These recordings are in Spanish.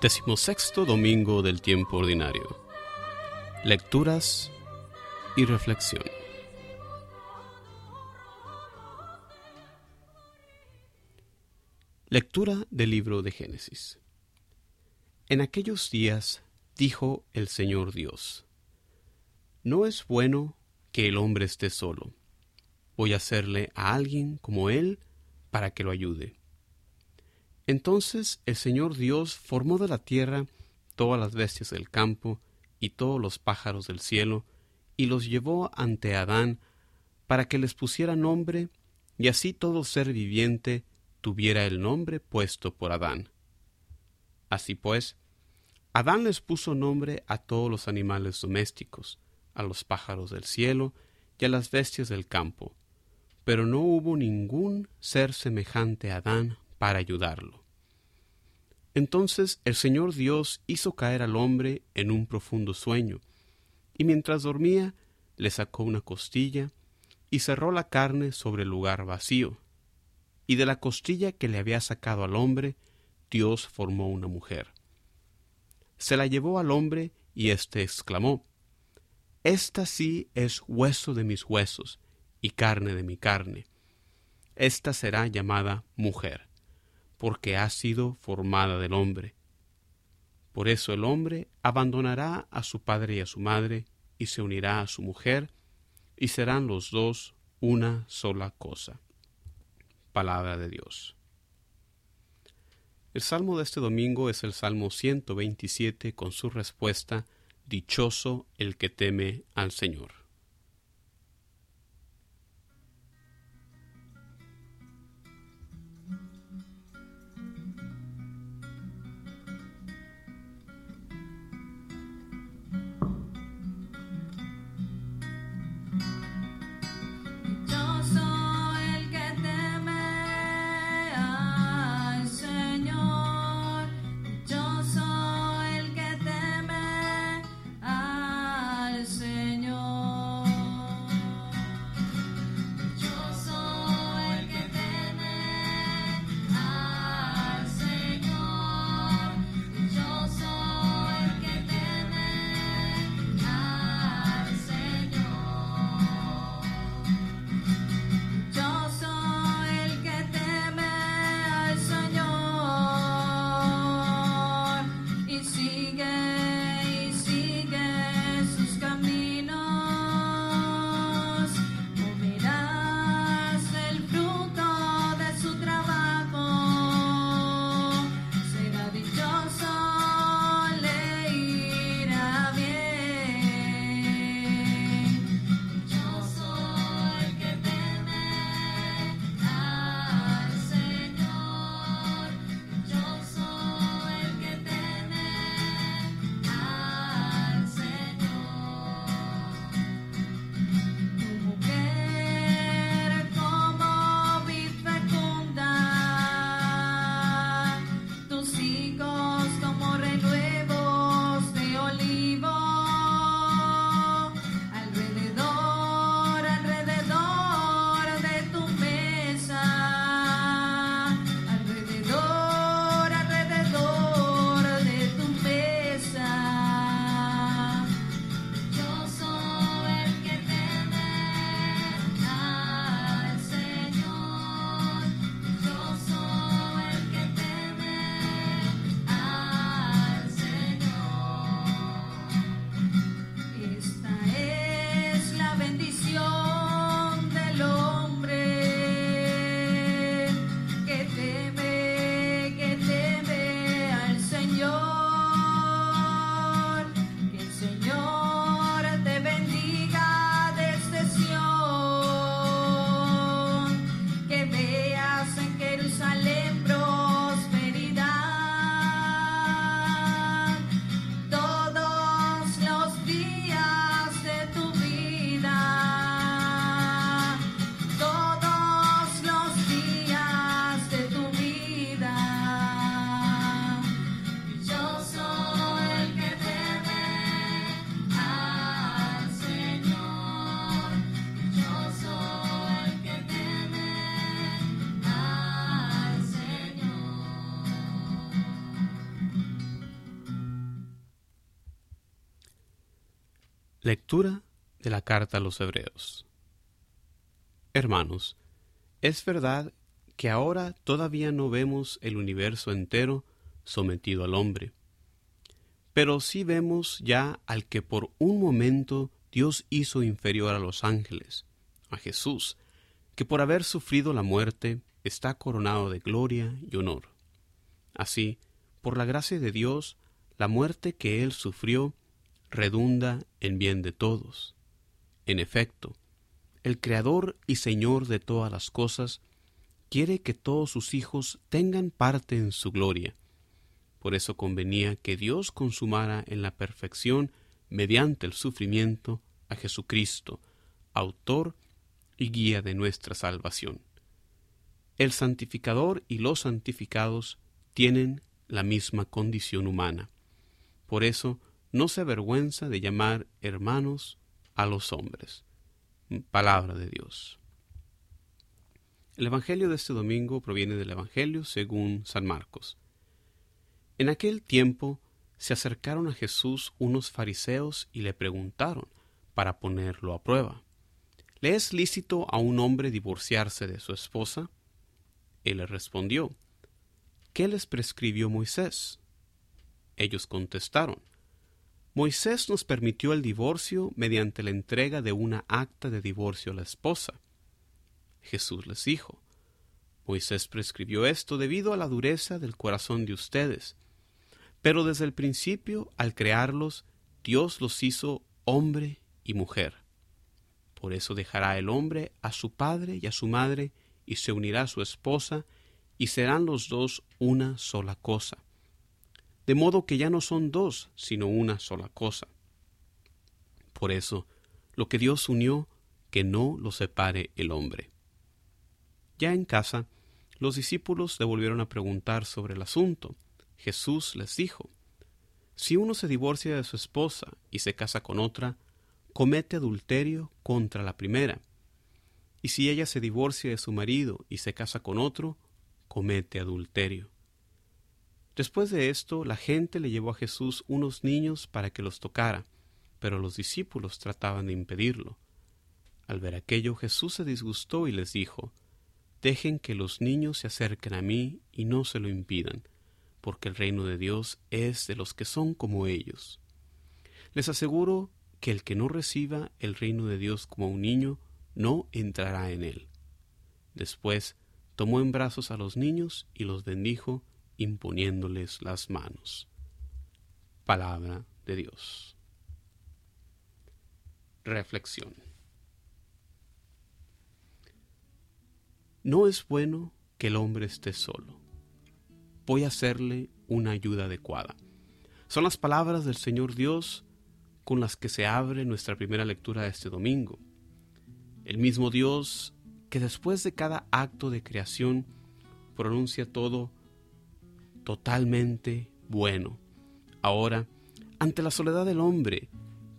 Decimosexto domingo del tiempo ordinario. Lecturas y reflexión. Lectura del libro de Génesis. En aquellos días dijo el Señor Dios, No es bueno que el hombre esté solo. Voy a hacerle a alguien como él para que lo ayude. Entonces el Señor Dios formó de la tierra todas las bestias del campo y todos los pájaros del cielo, y los llevó ante Adán para que les pusiera nombre, y así todo ser viviente tuviera el nombre puesto por Adán. Así pues, Adán les puso nombre a todos los animales domésticos, a los pájaros del cielo y a las bestias del campo, pero no hubo ningún ser semejante a Adán para ayudarlo. Entonces el Señor Dios hizo caer al hombre en un profundo sueño, y mientras dormía le sacó una costilla y cerró la carne sobre el lugar vacío. Y de la costilla que le había sacado al hombre, Dios formó una mujer. Se la llevó al hombre y éste exclamó, Esta sí es hueso de mis huesos y carne de mi carne. Esta será llamada mujer porque ha sido formada del hombre. Por eso el hombre abandonará a su padre y a su madre, y se unirá a su mujer, y serán los dos una sola cosa. Palabra de Dios. El salmo de este domingo es el Salmo 127 con su respuesta, Dichoso el que teme al Señor. Lectura de la carta a los Hebreos Hermanos, es verdad que ahora todavía no vemos el universo entero sometido al hombre, pero sí vemos ya al que por un momento Dios hizo inferior a los ángeles, a Jesús, que por haber sufrido la muerte está coronado de gloria y honor. Así, por la gracia de Dios, la muerte que él sufrió redunda en bien de todos. En efecto, el Creador y Señor de todas las cosas quiere que todos sus hijos tengan parte en su gloria. Por eso convenía que Dios consumara en la perfección, mediante el sufrimiento, a Jesucristo, autor y guía de nuestra salvación. El santificador y los santificados tienen la misma condición humana. Por eso no se avergüenza de llamar hermanos a los hombres. Palabra de Dios. El Evangelio de este domingo proviene del Evangelio según San Marcos. En aquel tiempo se acercaron a Jesús unos fariseos y le preguntaron, para ponerlo a prueba, ¿le es lícito a un hombre divorciarse de su esposa? Él le respondió, ¿qué les prescribió Moisés? Ellos contestaron, Moisés nos permitió el divorcio mediante la entrega de una acta de divorcio a la esposa. Jesús les dijo, Moisés prescribió esto debido a la dureza del corazón de ustedes, pero desde el principio, al crearlos, Dios los hizo hombre y mujer. Por eso dejará el hombre a su padre y a su madre, y se unirá a su esposa, y serán los dos una sola cosa de modo que ya no son dos, sino una sola cosa. Por eso, lo que Dios unió, que no lo separe el hombre. Ya en casa, los discípulos le volvieron a preguntar sobre el asunto. Jesús les dijo, Si uno se divorcia de su esposa y se casa con otra, comete adulterio contra la primera. Y si ella se divorcia de su marido y se casa con otro, comete adulterio. Después de esto, la gente le llevó a Jesús unos niños para que los tocara, pero los discípulos trataban de impedirlo. Al ver aquello, Jesús se disgustó y les dijo, Dejen que los niños se acerquen a mí y no se lo impidan, porque el reino de Dios es de los que son como ellos. Les aseguro que el que no reciba el reino de Dios como un niño, no entrará en él. Después tomó en brazos a los niños y los bendijo, imponiéndoles las manos. Palabra de Dios. Reflexión. No es bueno que el hombre esté solo. Voy a hacerle una ayuda adecuada. Son las palabras del Señor Dios con las que se abre nuestra primera lectura de este domingo. El mismo Dios que después de cada acto de creación pronuncia todo totalmente bueno. Ahora, ante la soledad del hombre,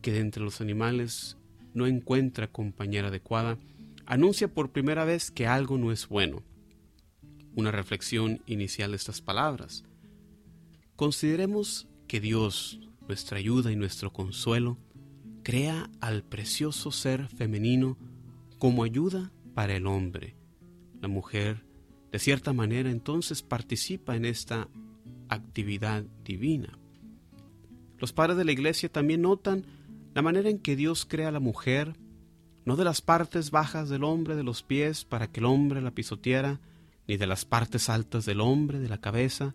que de entre los animales no encuentra compañera adecuada, anuncia por primera vez que algo no es bueno. Una reflexión inicial de estas palabras. Consideremos que Dios, nuestra ayuda y nuestro consuelo, crea al precioso ser femenino como ayuda para el hombre. La mujer de cierta manera entonces participa en esta actividad divina. Los padres de la iglesia también notan la manera en que Dios crea a la mujer, no de las partes bajas del hombre de los pies para que el hombre la pisoteara, ni de las partes altas del hombre de la cabeza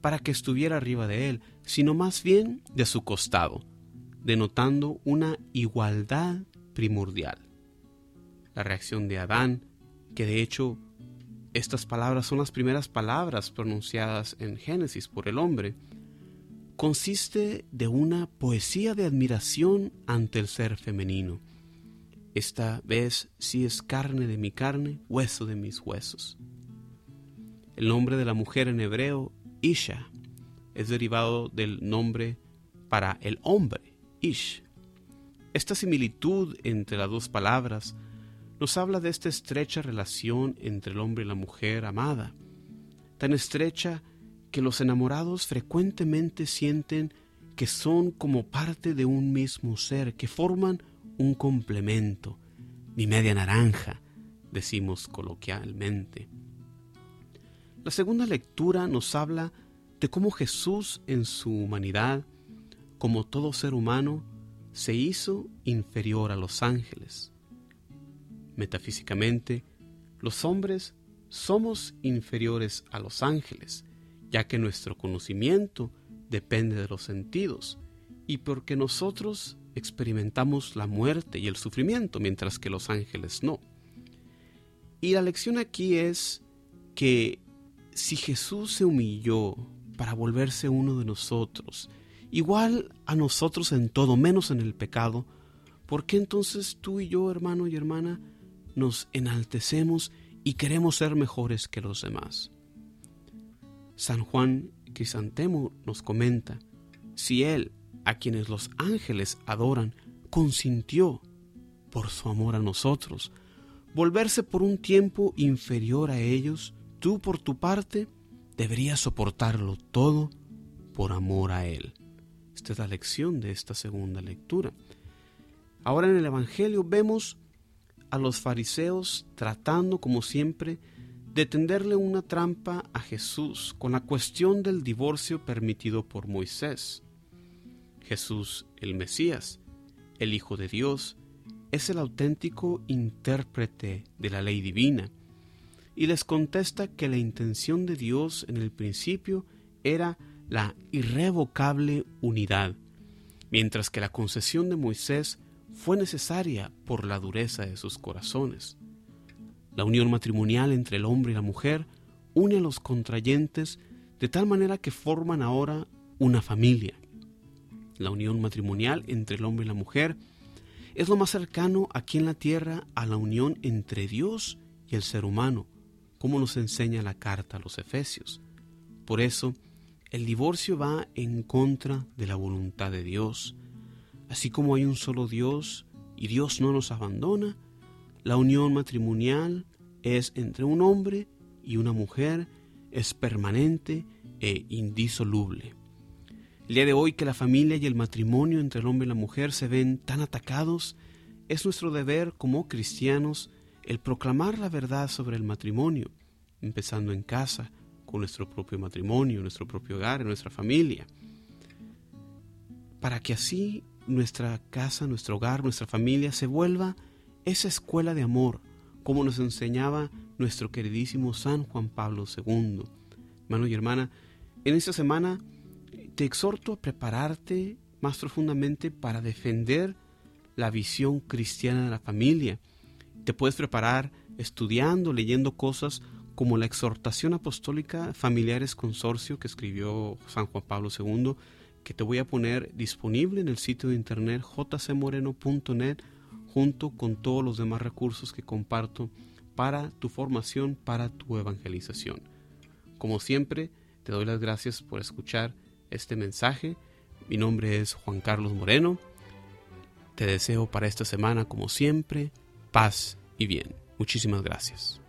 para que estuviera arriba de él, sino más bien de su costado, denotando una igualdad primordial. La reacción de Adán, que de hecho estas palabras son las primeras palabras pronunciadas en Génesis por el hombre. Consiste de una poesía de admiración ante el ser femenino. Esta vez sí es carne de mi carne, hueso de mis huesos. El nombre de la mujer en hebreo, Isha, es derivado del nombre para el hombre, Ish. Esta similitud entre las dos palabras nos habla de esta estrecha relación entre el hombre y la mujer amada, tan estrecha que los enamorados frecuentemente sienten que son como parte de un mismo ser, que forman un complemento, mi media naranja, decimos coloquialmente. La segunda lectura nos habla de cómo Jesús en su humanidad, como todo ser humano, se hizo inferior a los ángeles. Metafísicamente, los hombres somos inferiores a los ángeles, ya que nuestro conocimiento depende de los sentidos, y porque nosotros experimentamos la muerte y el sufrimiento, mientras que los ángeles no. Y la lección aquí es que si Jesús se humilló para volverse uno de nosotros, igual a nosotros en todo, menos en el pecado, ¿por qué entonces tú y yo, hermano y hermana, nos enaltecemos y queremos ser mejores que los demás? San Juan Crisantemo nos comenta, si Él, a quienes los ángeles adoran, consintió, por su amor a nosotros, volverse por un tiempo inferior a ellos, tú por tu parte deberías soportarlo todo por amor a Él. Esta es la lección de esta segunda lectura. Ahora en el Evangelio vemos a los fariseos tratando, como siempre, de tenderle una trampa a Jesús con la cuestión del divorcio permitido por Moisés. Jesús, el Mesías, el Hijo de Dios, es el auténtico intérprete de la ley divina, y les contesta que la intención de Dios en el principio era la irrevocable unidad, mientras que la concesión de Moisés fue necesaria por la dureza de sus corazones. La unión matrimonial entre el hombre y la mujer une a los contrayentes de tal manera que forman ahora una familia. La unión matrimonial entre el hombre y la mujer es lo más cercano aquí en la tierra a la unión entre Dios y el ser humano, como nos enseña la carta a los Efesios. Por eso, el divorcio va en contra de la voluntad de Dios. Así como hay un solo Dios y Dios no nos abandona, la unión matrimonial es entre un hombre y una mujer, es permanente e indisoluble. El día de hoy que la familia y el matrimonio entre el hombre y la mujer se ven tan atacados, es nuestro deber como cristianos el proclamar la verdad sobre el matrimonio, empezando en casa, con nuestro propio matrimonio, nuestro propio hogar, nuestra familia. Para que así nuestra casa, nuestro hogar, nuestra familia se vuelva esa escuela de amor, como nos enseñaba nuestro queridísimo San Juan Pablo II. Hermano y hermana, en esta semana te exhorto a prepararte más profundamente para defender la visión cristiana de la familia. Te puedes preparar estudiando, leyendo cosas como la exhortación apostólica Familiares Consorcio que escribió San Juan Pablo II, te voy a poner disponible en el sitio de internet jcmoreno.net junto con todos los demás recursos que comparto para tu formación, para tu evangelización. Como siempre, te doy las gracias por escuchar este mensaje. Mi nombre es Juan Carlos Moreno. Te deseo para esta semana, como siempre, paz y bien. Muchísimas gracias.